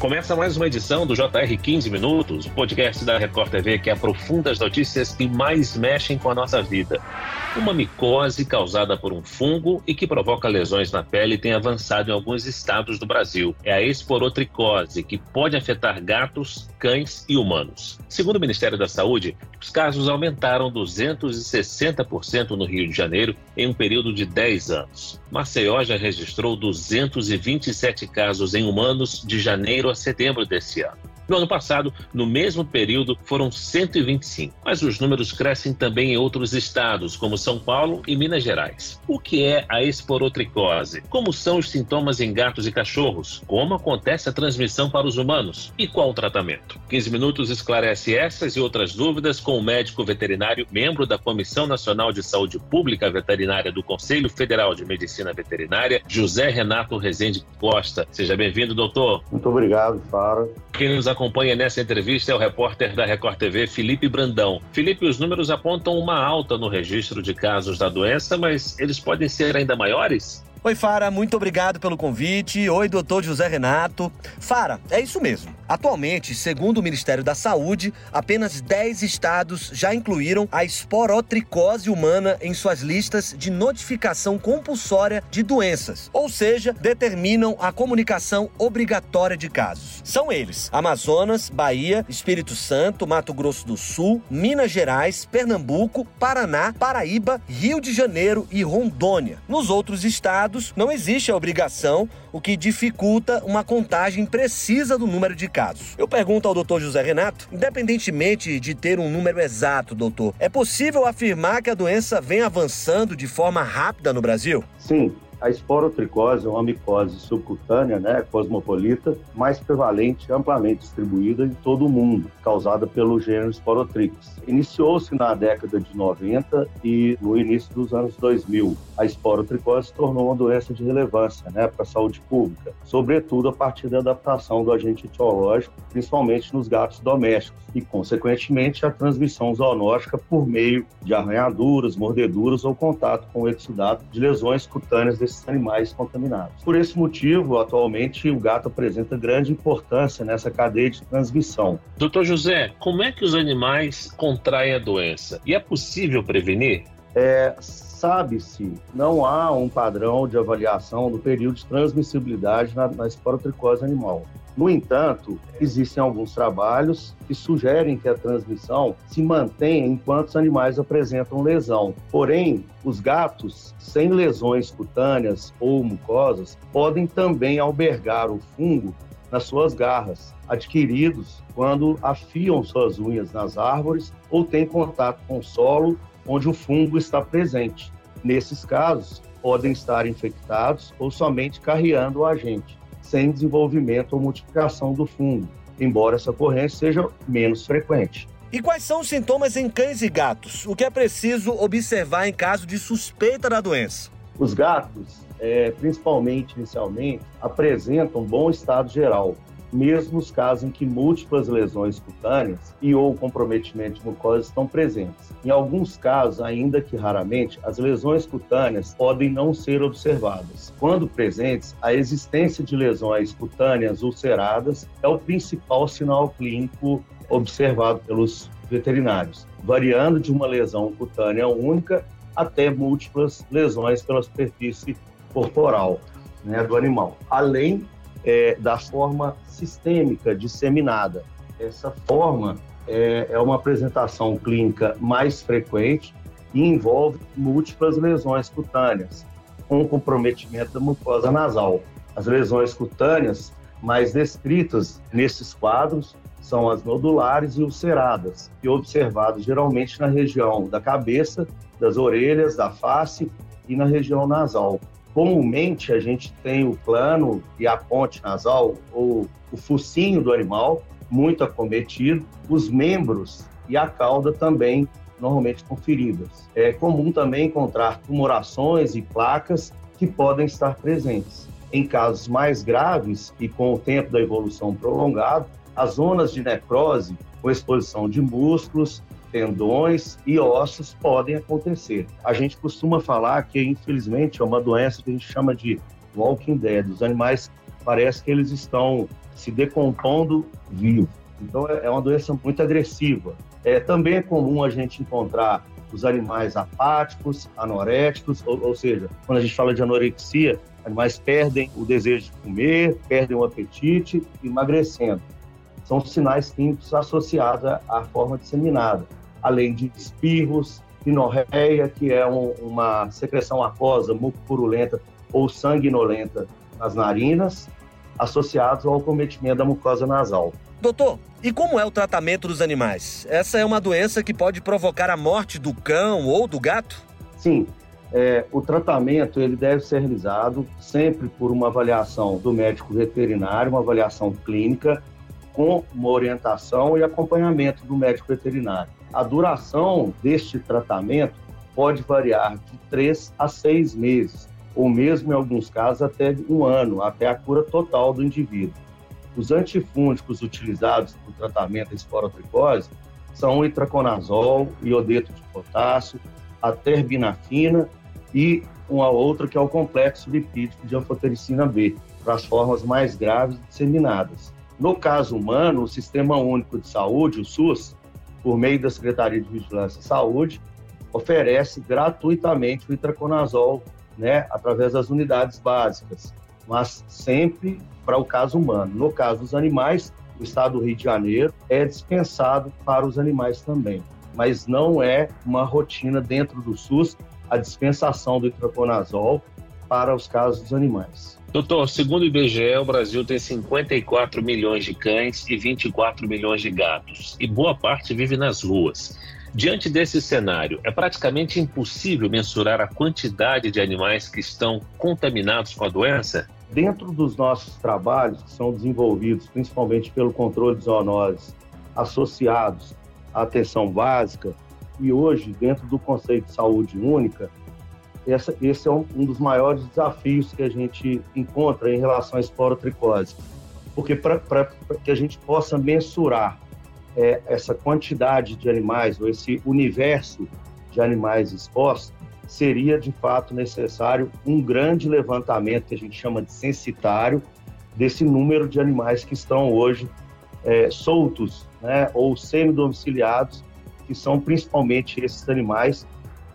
Começa mais uma edição do JR 15 Minutos, o podcast da Record TV que aprofunda as notícias que mais mexem com a nossa vida. Uma micose causada por um fungo e que provoca lesões na pele tem avançado em alguns estados do Brasil. É a esporotricose, que pode afetar gatos, cães e humanos. Segundo o Ministério da Saúde, os casos aumentaram 260% no Rio de Janeiro em um período de 10 anos. Maceió já registrou 227 casos em humanos de janeiro a setembro desse ano. No ano passado, no mesmo período, foram 125. Mas os números crescem também em outros estados, como São Paulo e Minas Gerais. O que é a esporotricose? Como são os sintomas em gatos e cachorros? Como acontece a transmissão para os humanos? E qual o tratamento? 15 minutos esclarece essas e outras dúvidas com o médico veterinário, membro da Comissão Nacional de Saúde Pública Veterinária do Conselho Federal de Medicina Veterinária, José Renato Rezende Costa. Seja bem-vindo, doutor. Muito obrigado, Fara. Quem nos acompanha nessa entrevista é o repórter da Record TV, Felipe Brandão. Felipe, os números apontam uma alta no registro de casos da doença, mas eles podem ser ainda maiores? Oi, Fara, muito obrigado pelo convite. Oi, doutor José Renato. Fara, é isso mesmo. Atualmente, segundo o Ministério da Saúde, apenas 10 estados já incluíram a esporotricose humana em suas listas de notificação compulsória de doenças, ou seja, determinam a comunicação obrigatória de casos. São eles: Amazonas, Bahia, Espírito Santo, Mato Grosso do Sul, Minas Gerais, Pernambuco, Paraná, Paraíba, Rio de Janeiro e Rondônia. Nos outros estados, não existe a obrigação, o que dificulta uma contagem precisa do número de casos. Eu pergunto ao doutor José Renato, independentemente de ter um número exato, doutor, é possível afirmar que a doença vem avançando de forma rápida no Brasil? Sim, a esporotricose é uma micose subcutânea, né, cosmopolita, mais prevalente, amplamente distribuída em todo o mundo, causada pelo gênero Sporotrix. Iniciou-se na década de 90 e no início dos anos 2000. A esporotricose se tornou uma doença de relevância né, para a saúde pública, sobretudo a partir da adaptação do agente etiológico, principalmente nos gatos domésticos, e, consequentemente, a transmissão zoonótica por meio de arranhaduras, mordeduras ou contato com o exudato de lesões cutâneas desses animais contaminados. Por esse motivo, atualmente, o gato apresenta grande importância nessa cadeia de transmissão. Doutor José, como é que os animais contraem a doença? E é possível prevenir? É, sabe-se, não há um padrão de avaliação do período de transmissibilidade na, na esporotricose animal. No entanto, existem alguns trabalhos que sugerem que a transmissão se mantenha enquanto os animais apresentam lesão. Porém, os gatos sem lesões cutâneas ou mucosas podem também albergar o fungo nas suas garras, adquiridos quando afiam suas unhas nas árvores ou têm contato com o solo onde o fungo está presente. Nesses casos, podem estar infectados ou somente carreando o agente sem desenvolvimento ou multiplicação do fungo, embora essa ocorrência seja menos frequente. E quais são os sintomas em cães e gatos? O que é preciso observar em caso de suspeita da doença? Os gatos, é, principalmente inicialmente, apresentam bom estado geral, mesmo nos casos em que múltiplas lesões cutâneas e ou comprometimento mucosa estão presentes. Em alguns casos, ainda que raramente, as lesões cutâneas podem não ser observadas. Quando presentes, a existência de lesões cutâneas ulceradas é o principal sinal clínico observado pelos veterinários, variando de uma lesão cutânea única até múltiplas lesões pela superfície corporal né, do animal, além é, da forma sistêmica disseminada. Essa forma é, é uma apresentação clínica mais frequente e envolve múltiplas lesões cutâneas, com comprometimento da mucosa nasal. As lesões cutâneas mais descritas nesses quadros são as nodulares e ulceradas, e observadas geralmente na região da cabeça, das orelhas, da face e na região nasal. Comumente a gente tem o plano e a ponte nasal, ou o focinho do animal, muito acometido, os membros e a cauda também normalmente com feridas. É comum também encontrar tumorações e placas que podem estar presentes. Em casos mais graves e com o tempo da evolução prolongado, as zonas de necrose, com exposição de músculos, tendões e ossos podem acontecer. A gente costuma falar que, infelizmente, é uma doença que a gente chama de walking dead. Os animais parece que eles estão se decompondo vivo. Então é, é uma doença muito agressiva. É, também é comum a gente encontrar os animais apáticos, anoréticos, ou, ou seja, quando a gente fala de anorexia, animais perdem o desejo de comer, perdem o apetite, emagrecendo. São sinais químicos associados à forma disseminada, além de espirros, pinorreia, que é um, uma secreção aquosa mucopurulenta ou sanguinolenta nas narinas, associados ao acometimento da mucosa nasal. Doutor, e como é o tratamento dos animais? Essa é uma doença que pode provocar a morte do cão ou do gato? Sim, é, o tratamento ele deve ser realizado sempre por uma avaliação do médico veterinário, uma avaliação clínica, com uma orientação e acompanhamento do médico veterinário. A duração deste tratamento pode variar de três a seis meses, ou mesmo em alguns casos até um ano, até a cura total do indivíduo. Os antifúngicos utilizados no tratamento da esporotricose são o itraconazol, iodeto de potássio, a terbinafina e uma outra que é o complexo lipídico de anfotericina B, para as formas mais graves disseminadas. No caso humano, o Sistema Único de Saúde, o SUS, por meio da Secretaria de Vigilância e Saúde, oferece gratuitamente o itraconazol, né, através das unidades básicas, mas sempre para o caso humano. No caso dos animais, o Estado do Rio de Janeiro é dispensado para os animais também, mas não é uma rotina dentro do SUS a dispensação do itraconazol para os casos dos animais. Doutor, segundo o IBGE, o Brasil tem 54 milhões de cães e 24 milhões de gatos, e boa parte vive nas ruas. Diante desse cenário, é praticamente impossível mensurar a quantidade de animais que estão contaminados com a doença? Dentro dos nossos trabalhos, que são desenvolvidos principalmente pelo controle de zoonoses associados à atenção básica, e hoje, dentro do conceito de saúde única, essa, esse é um, um, dos maiores desafios que a gente encontra em relação à esporotricose. Porque para que a gente possa mensurar é, essa quantidade de animais, ou esse universo de animais expostos, seria de fato necessário um grande levantamento, que a gente chama de censitário, desse número de animais que estão hoje é, soltos né, ou semi-domiciliados, que são principalmente esses animais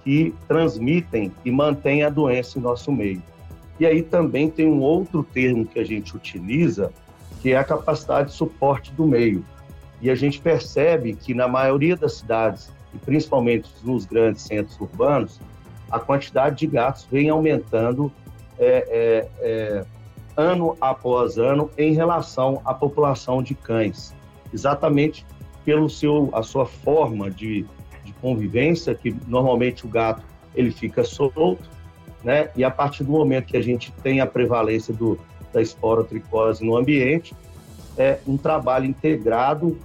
que transmitem e mantêm a doença em nosso meio. E aí também tem um outro termo que a gente utiliza, que é a capacidade de suporte do meio. E a gente percebe que na maioria das cidades, e principalmente nos grandes centros urbanos, a quantidade de gatos vem aumentando é, é, é, ano após ano em relação à população de cães, exatamente pelo seu a sua forma de, convivência, que normalmente o gato ele fica solto, né? E a partir do momento que a gente tem a prevalência do, da esporotricose no ambiente, é um trabalho integrado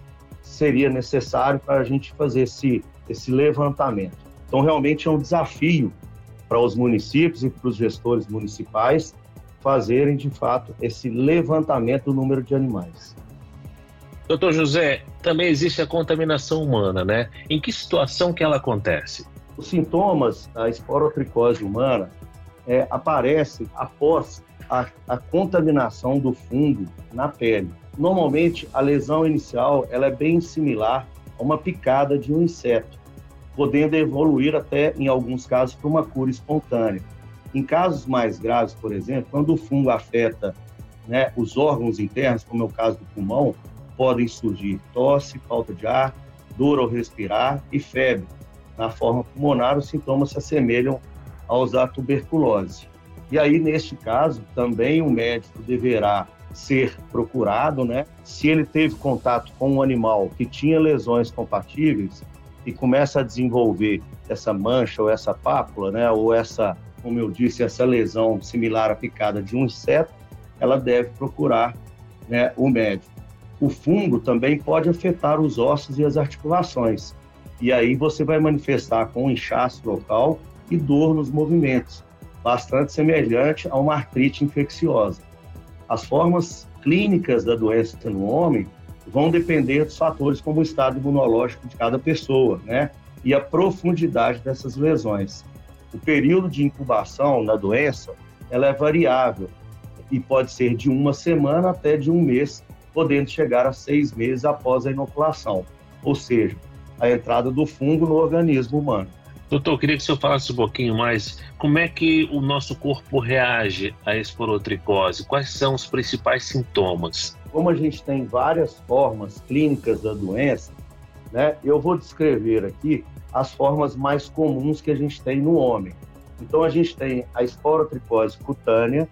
seria necessário para a gente fazer esse, esse levantamento. Então, realmente é um desafio para os municípios e para os gestores municipais fazerem, de fato, esse levantamento do número de animais. Doutor José, também existe a contaminação humana, né? Em que situação que ela acontece? Os sintomas da esporotricose humana é, aparecem após a, a contaminação do fungo na pele. Normalmente, a lesão inicial ela é bem similar a uma picada de um inseto, podendo evoluir até, em alguns casos, para uma cura espontânea. Em casos mais graves, por exemplo, quando o fungo afeta né, os órgãos internos, como é o caso do pulmão, podem surgir tosse, falta de ar, dor ao respirar e febre. Na forma pulmonar, os sintomas se assemelham aos da tuberculose. E aí, neste caso, também o médico deverá ser procurado, né? Se ele teve contato com um animal que tinha lesões compatíveis e começa a desenvolver essa mancha ou essa pápula, né? Ou essa, como eu disse, essa lesão similar à picada de um inseto, ela deve procurar né, o médico. O fungo também pode afetar os ossos e as articulações. E aí você vai manifestar com inchaço local e dor nos movimentos, bastante semelhante a uma artrite infecciosa. As formas clínicas da doença no homem vão depender dos fatores como o estado imunológico de cada pessoa, né? E a profundidade dessas lesões. O período de incubação da doença, ela é variável. e pode ser de uma semana até de um mês, podendo chegar a seis meses após a inoculação, ou seja, a entrada do fungo no organismo humano. Doutor, eu queria que o senhor falasse um pouquinho mais como é que o nosso corpo reage à esporotricose, quais são os principais sintomas? Como a gente tem várias formas clínicas da doença, né, eu vou descrever aqui as formas mais comuns que a gente tem no homem. Então, a gente tem a esporotricose cutânea,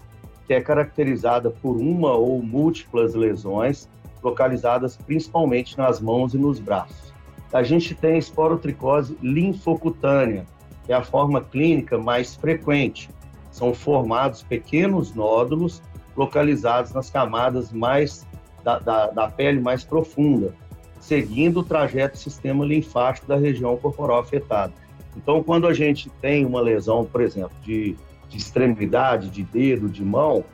que é caracterizada por uma ou múltiplas lesões, localizadas principalmente nas mãos e nos braços. A gente tem a esporotricose linfocutânea, que é a forma clínica mais frequente. São formados pequenos nódulos localizados nas camadas mais da, da, da pele mais profunda, seguindo o trajeto do sistema linfático da região corporal afetada. Então, quando a gente tem uma lesão, por exemplo, de, de extremidade, de dedo, de mão,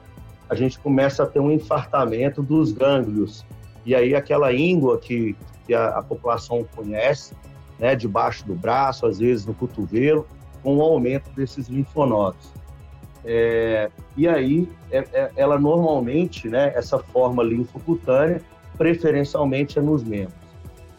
a gente começa a ter um infartamento dos gânglios. E aí, aquela íngua que, que a, a população conhece, né, debaixo do braço, às vezes no cotovelo, com o aumento desses linfonodos. É, e aí, é, é, ela normalmente, né, essa forma linfocutânea, preferencialmente é nos membros.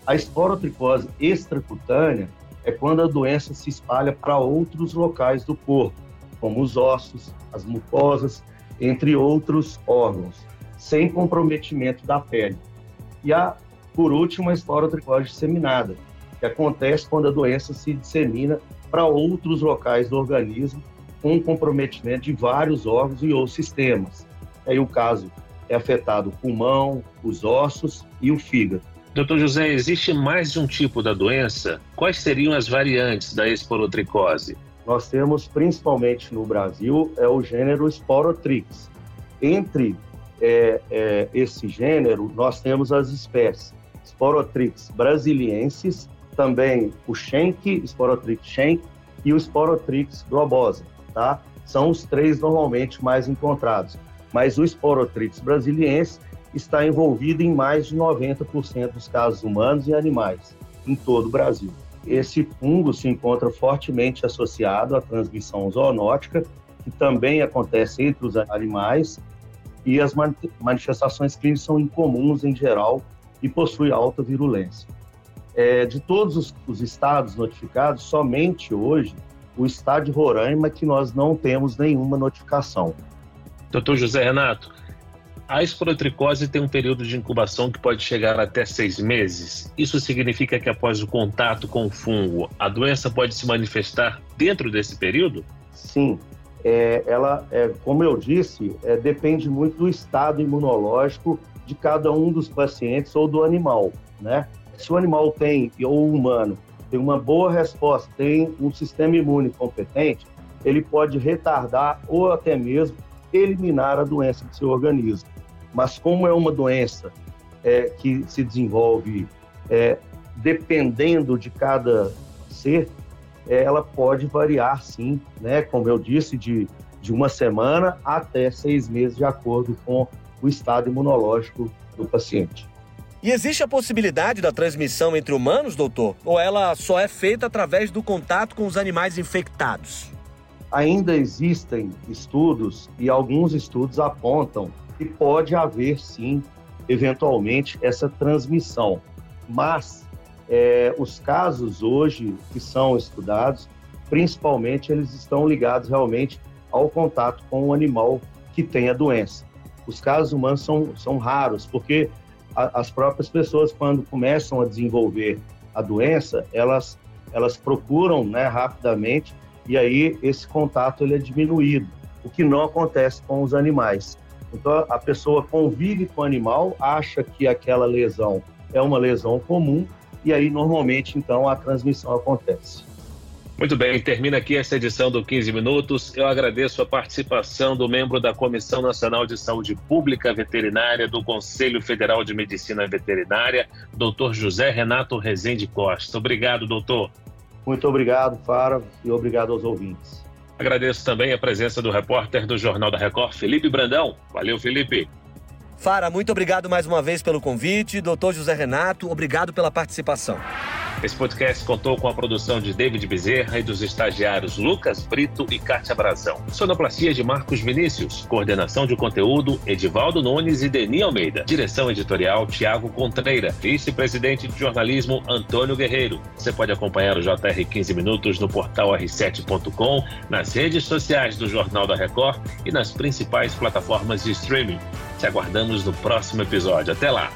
A esporotricose extracutânea é quando a doença se espalha para outros locais do corpo, como os ossos, as mucosas, entre outros órgãos, sem comprometimento da pele. E a, por último, a esporotricose disseminada, que acontece quando a doença se dissemina para outros locais do organismo, com comprometimento de vários órgãos e ou sistemas. Aí o caso é afetado o pulmão, os ossos e o fígado. Doutor José, existe mais de um tipo da doença? Quais seriam as variantes da esporotricose? Nós temos, principalmente no Brasil, é o gênero Sporotrix. Entre é, é, esse gênero, nós temos as espécies Sporotrix brasiliensis, também o Schenck, Sporotrix Schenck e o Sporotrix globosa, tá? São os três normalmente mais encontrados. Mas o Sporotrix brasiliense está envolvido em mais de 90% dos casos humanos e animais em todo o Brasil. Esse fungo se encontra fortemente associado à transmissão zoonótica, que também acontece entre os animais, e as manifestações clínicas são incomuns em geral e possuem alta virulência. É, de todos os, os estados notificados, somente hoje o estado de Roraima que nós não temos nenhuma notificação. Doutor José Renato, a esporotricose tem um período de incubação que pode chegar até seis meses. Isso significa que após o contato com o fungo, a doença pode se manifestar dentro desse período? Sim. É, ela, é, como eu disse, é, depende muito do estado imunológico de cada um dos pacientes ou do animal, né? Se o animal tem, ou o humano, tem uma boa resposta, tem um sistema imune competente, ele pode retardar ou até mesmo eliminar a doença do seu organismo. Mas como é uma doença é, que se desenvolve é, dependendo de cada ser, é, ela pode variar sim, né? Como eu disse, de, de uma semana até seis meses, de acordo com o estado imunológico do paciente. E existe a possibilidade da transmissão entre humanos, doutor? Ou ela só é feita através do contato com os animais infectados? Ainda existem estudos e alguns estudos apontam que pode haver sim, eventualmente, essa transmissão. Mas é, os casos hoje que são estudados, principalmente eles estão ligados realmente ao contato com o animal que tem a doença. Os casos humanos são, são raros, porque a, as próprias pessoas, quando começam a desenvolver a doença, elas, elas procuram né, rapidamente e aí esse contato ele é diminuído, o que não acontece com os animais. Então, a pessoa convive com o animal, acha que aquela lesão é uma lesão comum, e aí, normalmente, então, a transmissão acontece. Muito bem, termina aqui essa edição do 15 Minutos. Eu agradeço a participação do membro da Comissão Nacional de Saúde Pública Veterinária do Conselho Federal de Medicina Veterinária, doutor José Renato Rezende Costa. Obrigado, doutor. Muito obrigado, Fara, e obrigado aos ouvintes. Agradeço também a presença do repórter do Jornal da Record, Felipe Brandão. Valeu, Felipe. Fara, muito obrigado mais uma vez pelo convite. Doutor José Renato, obrigado pela participação. Esse podcast contou com a produção de David Bezerra e dos estagiários Lucas Brito e Kátia Brazão. Sonoplastia de Marcos Vinícius. Coordenação de conteúdo Edivaldo Nunes e Deni Almeida. Direção editorial Tiago Contreira. Vice-presidente de jornalismo Antônio Guerreiro. Você pode acompanhar o JR 15 Minutos no portal r7.com, nas redes sociais do Jornal da Record e nas principais plataformas de streaming. Te aguardamos no próximo episódio. Até lá!